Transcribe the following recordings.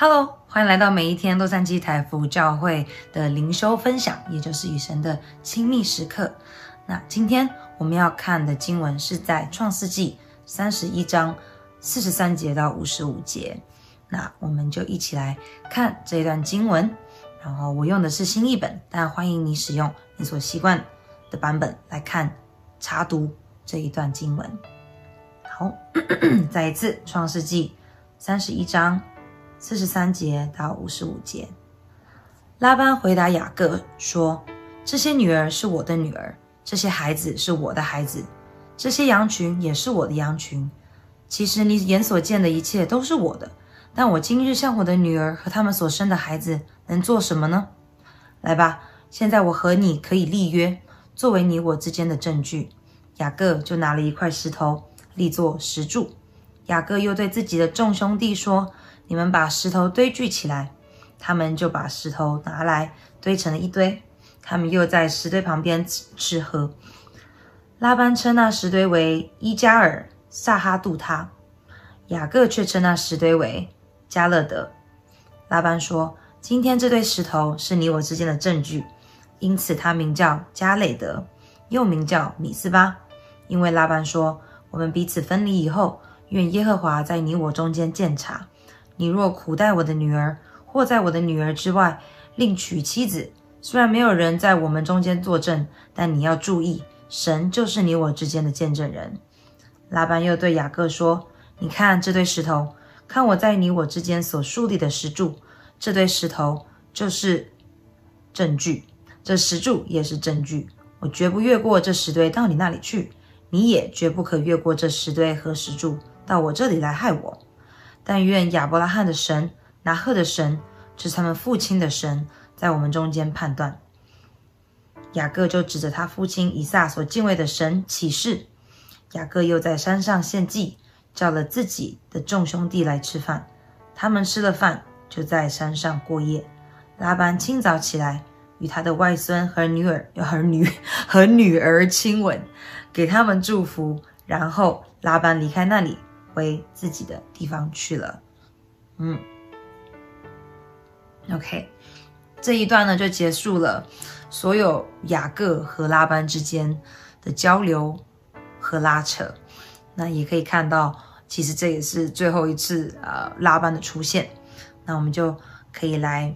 Hello，欢迎来到每一天洛杉矶台福教会的灵修分享，也就是与神的亲密时刻。那今天我们要看的经文是在创世纪三十一章四十三节到五十五节。那我们就一起来看这一段经文。然后我用的是新译本，但欢迎你使用你所习惯的版本来看查读这一段经文。好，再一次创世纪三十一章。四十三节到五十五节，拉班回答雅各说：“这些女儿是我的女儿，这些孩子是我的孩子，这些羊群也是我的羊群。其实你眼所见的一切都是我的，但我今日向我的女儿和他们所生的孩子能做什么呢？来吧，现在我和你可以立约，作为你我之间的证据。”雅各就拿了一块石头立作石柱。雅各又对自己的众兄弟说。你们把石头堆聚起来，他们就把石头拿来堆成了一堆。他们又在石堆旁边吃喝。拉班称那石堆为伊加尔撒哈杜他，雅各却称那石堆为加勒德。拉班说：“今天这堆石头是你我之间的证据，因此他名叫加累德，又名叫米斯巴。因为拉班说：我们彼此分离以后，愿耶和华在你我中间鉴察。”你若苦待我的女儿，或在我的女儿之外另娶妻子，虽然没有人在我们中间作证，但你要注意，神就是你我之间的见证人。拉班又对雅各说：“你看这堆石头，看我在你我之间所树立的石柱，这堆石头就是证据，这石柱也是证据。我绝不越过这石堆到你那里去，你也绝不可越过这石堆和石柱到我这里来害我。”但愿亚伯拉罕的神、拿鹤的神，是他们父亲的神，在我们中间判断。雅各就指着他父亲以撒所敬畏的神起誓。雅各又在山上献祭，叫了自己的众兄弟来吃饭。他们吃了饭，就在山上过夜。拉班清早起来，与他的外孙和女儿、和女和女儿亲吻，给他们祝福。然后拉班离开那里。回自己的地方去了，嗯，OK，这一段呢就结束了所有雅各和拉班之间的交流和拉扯。那也可以看到，其实这也是最后一次呃拉班的出现。那我们就可以来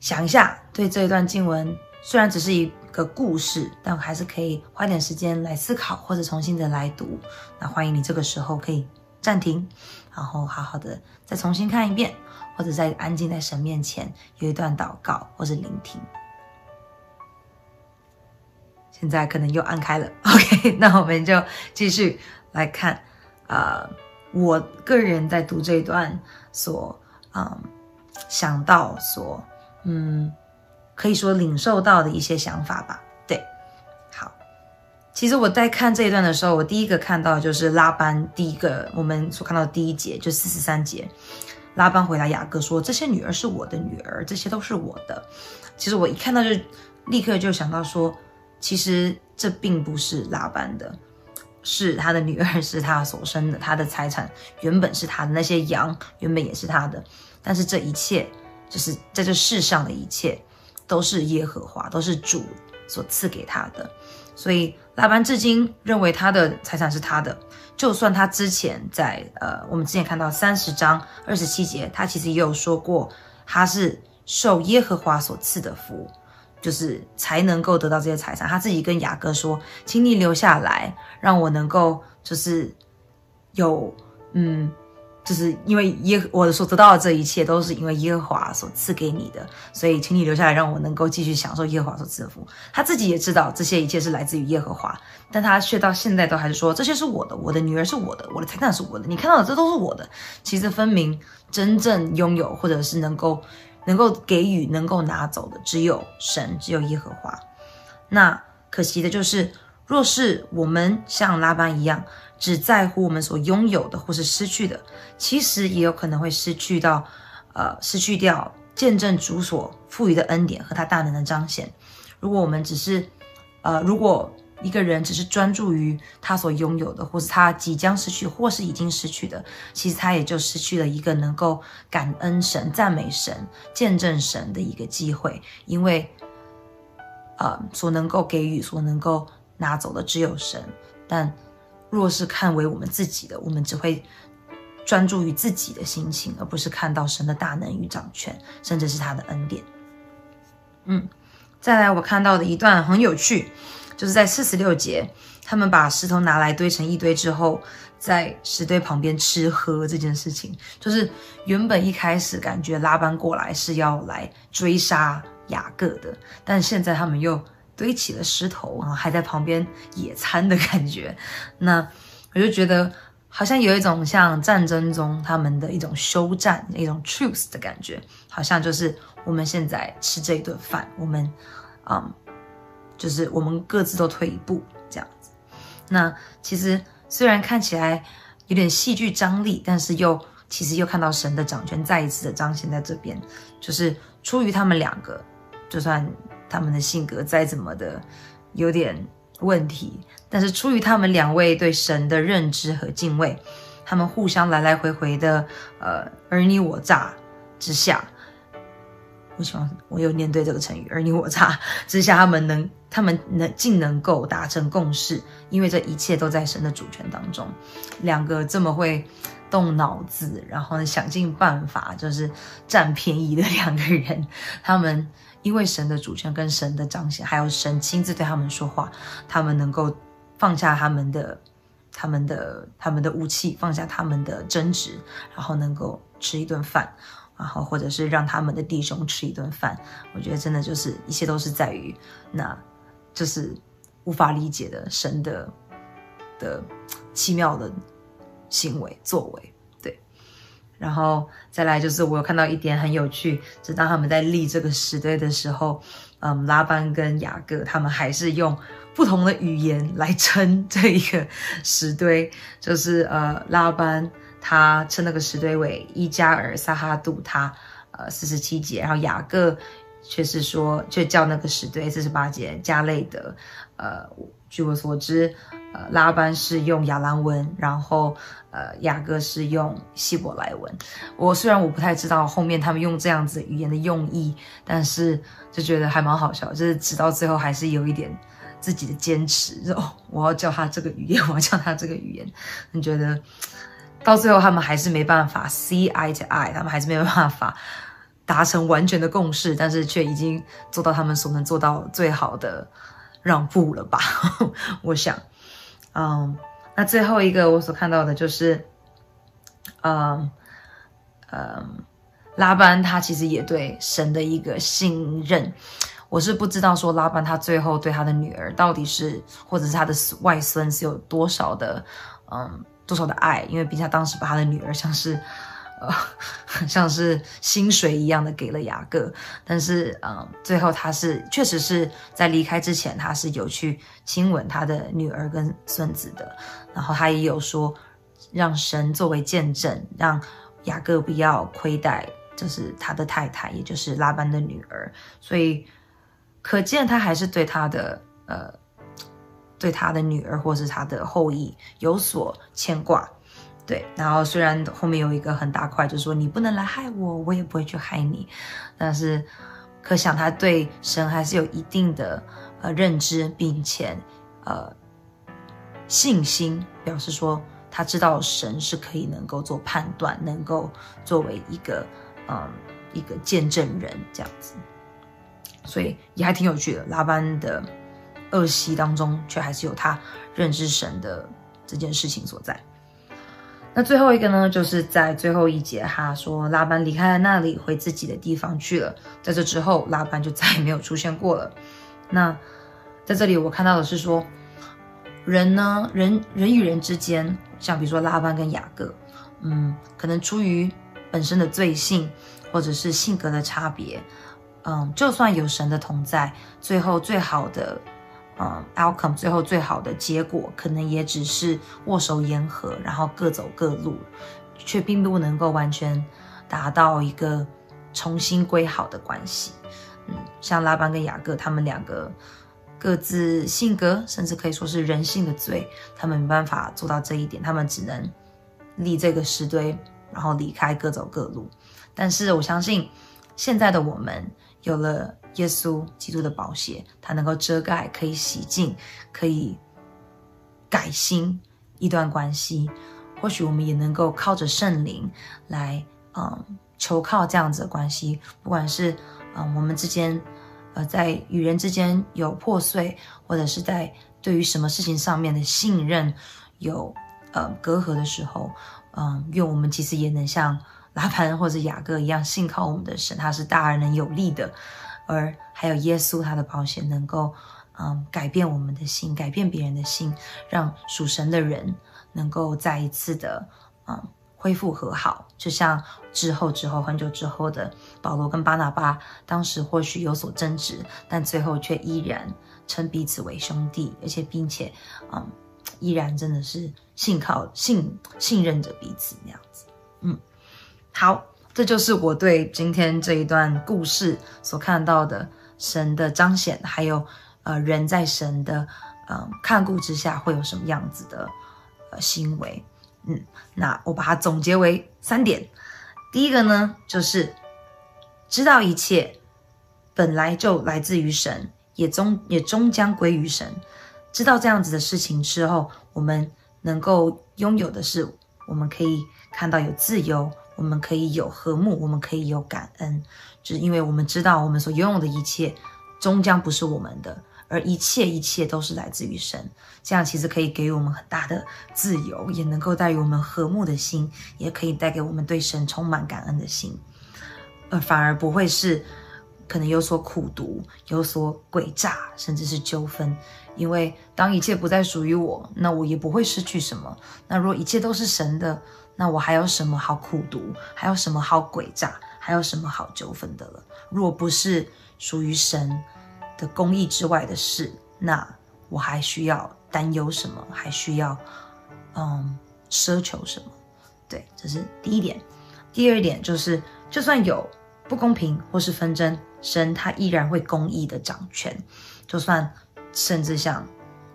想一下，对这一段经文，虽然只是一个故事，但还是可以花点时间来思考，或者重新的来读。那欢迎你这个时候可以暂停，然后好好的再重新看一遍，或者在安静在神面前有一段祷告或者聆听。现在可能又按开了，OK，那我们就继续来看，呃，我个人在读这一段所嗯想到所嗯。可以说领受到的一些想法吧。对，好。其实我在看这一段的时候，我第一个看到就是拉班第一个我们所看到的第一节，就四十三节。拉班回答雅各说：“这些女儿是我的女儿，这些都是我的。”其实我一看到就立刻就想到说，其实这并不是拉班的，是他的女儿，是他所生的，他的财产原本是他的，那些羊原本也是他的。但是这一切，就是在这世上的一切。都是耶和华，都是主所赐给他的，所以拉班至今认为他的财产是他的。就算他之前在呃，我们之前看到三十章二十七节，他其实也有说过，他是受耶和华所赐的福，就是才能够得到这些财产。他自己跟雅各说：“请你留下来，让我能够就是有嗯。”就是因为耶，我所得到的这一切都是因为耶和华所赐给你的，所以请你留下来，让我能够继续享受耶和华所赐的福。他自己也知道这些一切是来自于耶和华，但他却到现在都还是说，这些是我的，我的女儿是我的，我的财产是我的，你看到的这都是我的。其实分明真正拥有或者是能够能够给予、能够拿走的，只有神，只有耶和华。那可惜的就是，若是我们像拉班一样。只在乎我们所拥有的或是失去的，其实也有可能会失去到，呃，失去掉见证主所赋予的恩典和他大能的彰显。如果我们只是，呃，如果一个人只是专注于他所拥有的，或是他即将失去，或是已经失去的，其实他也就失去了一个能够感恩神、赞美神、见证神的一个机会，因为，呃，所能够给予、所能够拿走的只有神。但若是看为我们自己的，我们只会专注于自己的心情，而不是看到神的大能与掌权，甚至是他的恩典。嗯，再来，我看到的一段很有趣。就是在四十六节，他们把石头拿来堆成一堆之后，在石堆旁边吃喝这件事情，就是原本一开始感觉拉班过来是要来追杀雅各的，但现在他们又堆起了石头，然后还在旁边野餐的感觉。那我就觉得好像有一种像战争中他们的一种休战、一种 truce 的感觉，好像就是我们现在吃这一顿饭，我们，嗯。就是我们各自都退一步这样子。那其实虽然看起来有点戏剧张力，但是又其实又看到神的掌权再一次的彰显在这边。就是出于他们两个，就算他们的性格再怎么的有点问题，但是出于他们两位对神的认知和敬畏，他们互相来来回回的呃尔虞我诈之下。我希望我有念对这个成语，尔虞我诈之下，他们能，他们能竟能够达成共识，因为这一切都在神的主权当中。两个这么会动脑子，然后呢想尽办法，就是占便宜的两个人，他们因为神的主权跟神的彰显，还有神亲自对他们说话，他们能够放下他们的、他们的、他们的武器，放下他们的争执，然后能够吃一顿饭。然后，或者是让他们的弟兄吃一顿饭，我觉得真的就是一切都是在于，那就是无法理解的神的的奇妙的行为作为，然后再来就是我有看到一点很有趣，是当他们在立这个石堆的时候，嗯，拉班跟雅各他们还是用不同的语言来称这一个石堆，就是呃拉班。他称那个石堆为伊加尔撒哈杜他，呃四十七节，然后雅各却是说，就叫那个石堆四十八节加累得，呃，据我所知，呃，拉班是用亚兰文，然后呃，雅各是用希伯来文。我虽然我不太知道后面他们用这样子语言的用意，但是就觉得还蛮好笑，就是直到最后还是有一点自己的坚持，哦，我要叫他这个语言，我要叫他这个语言，你觉得？到最后，他们还是没办法 see eye to eye，他们还是没有办法达成完全的共识，但是却已经做到他们所能做到最好的让步了吧？我想，嗯，那最后一个我所看到的就是，嗯嗯，拉班他其实也对神的一个信任，我是不知道说拉班他最后对他的女儿到底是，或者是他的外孙是有多少的，嗯。多少的爱，因为毕竟他当时把他的女儿像是，呃，像是薪水一样的给了雅各，但是，嗯，最后他是确实是在离开之前，他是有去亲吻他的女儿跟孙子的，然后他也有说，让神作为见证，让雅各不要亏待，就是他的太太，也就是拉班的女儿，所以可见他还是对他的，呃。对他的女儿或是他的后裔有所牵挂，对。然后虽然后面有一个很大块，就是说你不能来害我，我也不会去害你。但是可想他对神还是有一定的呃认知，并且呃信心，表示说他知道神是可以能够做判断，能够作为一个嗯、一个见证人这样子。所以也还挺有趣的，拉班的。恶习当中，却还是有他认知神的这件事情所在。那最后一个呢，就是在最后一节，他说拉班离开了那里，回自己的地方去了。在这之后，拉班就再也没有出现过了。那在这里，我看到的是说，人呢，人人与人之间，像比如说拉班跟雅各，嗯，可能出于本身的罪性，或者是性格的差别，嗯，就算有神的同在，最后最好的。嗯，outcome 最后最好的结果，可能也只是握手言和，然后各走各路，却并不能够完全达到一个重新归好的关系。嗯，像拉班跟雅各他们两个，各自性格，甚至可以说是人性的罪，他们没办法做到这一点，他们只能立这个石堆，然后离开，各走各路。但是我相信，现在的我们有了耶稣基督的宝血，它能够遮盖，可以洗净，可以改新一段关系。或许我们也能够靠着圣灵来，嗯，求靠这样子的关系，不管是嗯我们之间。呃，在与人之间有破碎，或者是在对于什么事情上面的信任有呃隔阂的时候，嗯、愿我们其实也能像拉班或者雅各一样，信靠我们的神，他是大而能有力的，而还有耶稣他的宝血能够嗯、改变我们的心，改变别人的心，让属神的人能够再一次的嗯。恢复和好，就像之后之后很久之后的保罗跟巴拿巴，当时或许有所争执，但最后却依然称彼此为兄弟，而且并且，嗯，依然真的是信靠信信任着彼此那样子。嗯，好，这就是我对今天这一段故事所看到的神的彰显，还有呃人在神的嗯看顾之下会有什么样子的呃行为。嗯，那我把它总结为三点。第一个呢，就是知道一切本来就来自于神，也终也终将归于神。知道这样子的事情之后，我们能够拥有的是，我们可以看到有自由，我们可以有和睦，我们可以有感恩，就是因为我们知道我们所拥有的一切终将不是我们的。而一切一切都是来自于神，这样其实可以给予我们很大的自由，也能够带给我们和睦的心，也可以带给我们对神充满感恩的心，而反而不会是可能有所苦毒、有所诡诈，甚至是纠纷。因为当一切不再属于我，那我也不会失去什么。那如果一切都是神的，那我还有什么好苦毒？还有什么好诡诈？还有什么好纠纷的了？若不是属于神。的公义之外的事，那我还需要担忧什么？还需要嗯奢求什么？对，这是第一点。第二点就是，就算有不公平或是纷争，神他依然会公义的掌权。就算甚至像。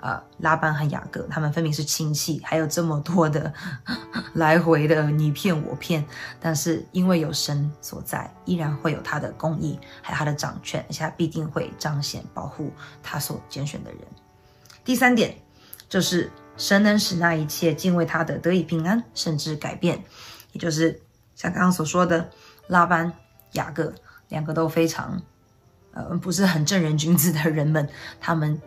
啊，拉班和雅各，他们分明是亲戚，还有这么多的 来回的你骗我骗，但是因为有神所在，依然会有他的公义，还有他的掌权，而且他必定会彰显保护他所拣选的人。第三点就是神能使那一切敬畏他的得以平安，甚至改变，也就是像刚刚所说的拉班、雅各两个都非常呃不是很正人君子的人们，他们。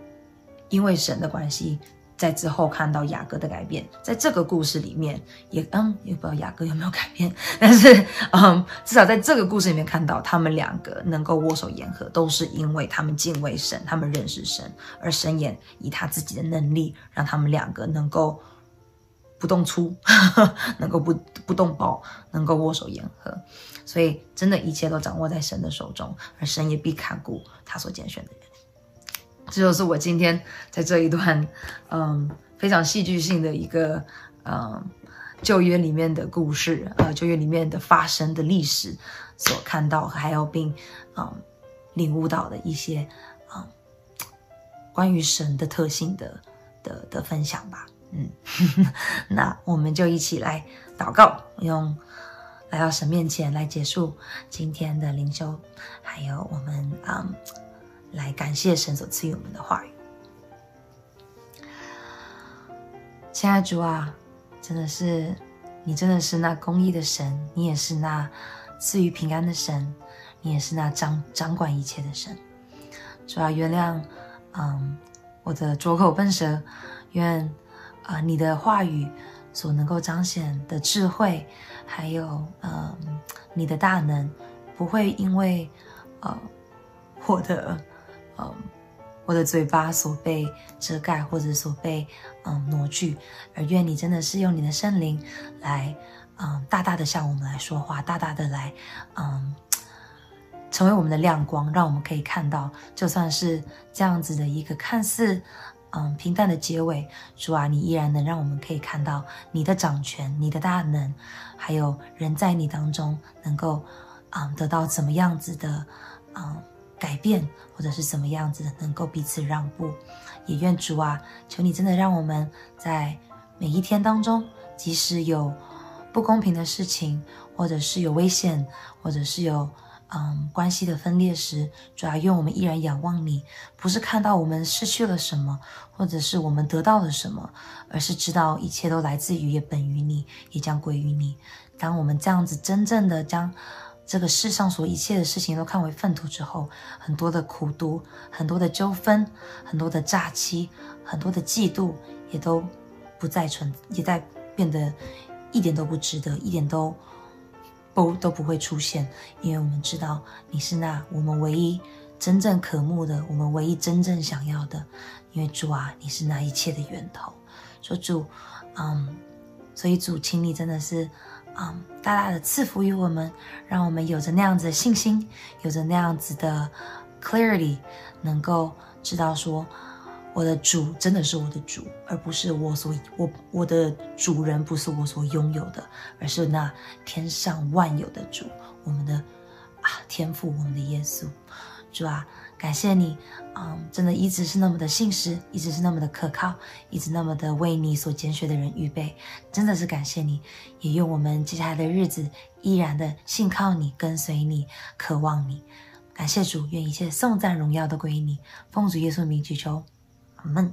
因为神的关系，在之后看到雅各的改变，在这个故事里面也嗯，也不知道雅各有没有改变，但是嗯，至少在这个故事里面看到他们两个能够握手言和，都是因为他们敬畏神，他们认识神，而神也以他自己的能力让他们两个能够不动粗，能够不不动刀，能够握手言和，所以真的一切都掌握在神的手中，而神也必看顾他所拣选的人。这就是我今天在这一段，嗯，非常戏剧性的一个，嗯，旧约里面的故事，呃，旧约里面的发生的历史所看到，还有并，嗯，领悟到的一些，嗯，关于神的特性的的的分享吧。嗯，那我们就一起来祷告，用来到神面前来结束今天的灵修，还有我们，嗯。来感谢神所赐予我们的话语，亲爱的主啊，真的是你，真的是那公义的神，你也是那赐予平安的神，你也是那掌掌管一切的神。主啊，原谅，嗯，我的拙口笨舌，愿啊、你的话语所能够彰显的智慧，还有嗯你的大能，不会因为呃我的。嗯，我的嘴巴所被遮盖，或者所被嗯挪去，而愿你真的是用你的圣灵来嗯大大的向我们来说话，大大的来嗯成为我们的亮光，让我们可以看到，就算是这样子的一个看似嗯平淡的结尾，主啊，你依然能让我们可以看到你的掌权，你的大能，还有人在你当中能够嗯得到怎么样子的嗯。改变，或者是怎么样子的能够彼此让步。也愿主啊，求你真的让我们在每一天当中，即使有不公平的事情，或者是有危险，或者是有嗯关系的分裂时，主啊，愿我们依然仰望你，不是看到我们失去了什么，或者是我们得到了什么，而是知道一切都来自于，也本于你，也将归于你。当我们这样子真正的将这个世上所一切的事情都看为粪土之后，很多的苦毒，很多的纠纷，很多的诈欺，很多的嫉妒，也都不再存，也在变得一点都不值得，一点都不都不会出现，因为我们知道你是那我们唯一真正渴慕的，我们唯一真正想要的，因为主啊，你是那一切的源头。说主，嗯，所以主，请你真的是。啊、大大的赐福于我们，让我们有着那样子的信心，有着那样子的 clarity，能够知道说，我的主真的是我的主，而不是我所我我的主人不是我所拥有的，而是那天上万有的主，我们的啊天父，我们的耶稣，主啊。感谢你，嗯，真的一直是那么的信实，一直是那么的可靠，一直那么的为你所拣选的人预备，真的是感谢你，也用我们接下来的日子依然的信靠你，跟随你，渴望你。感谢主，愿一切颂赞荣耀都归你，奉主耶稣名祈求，阿门。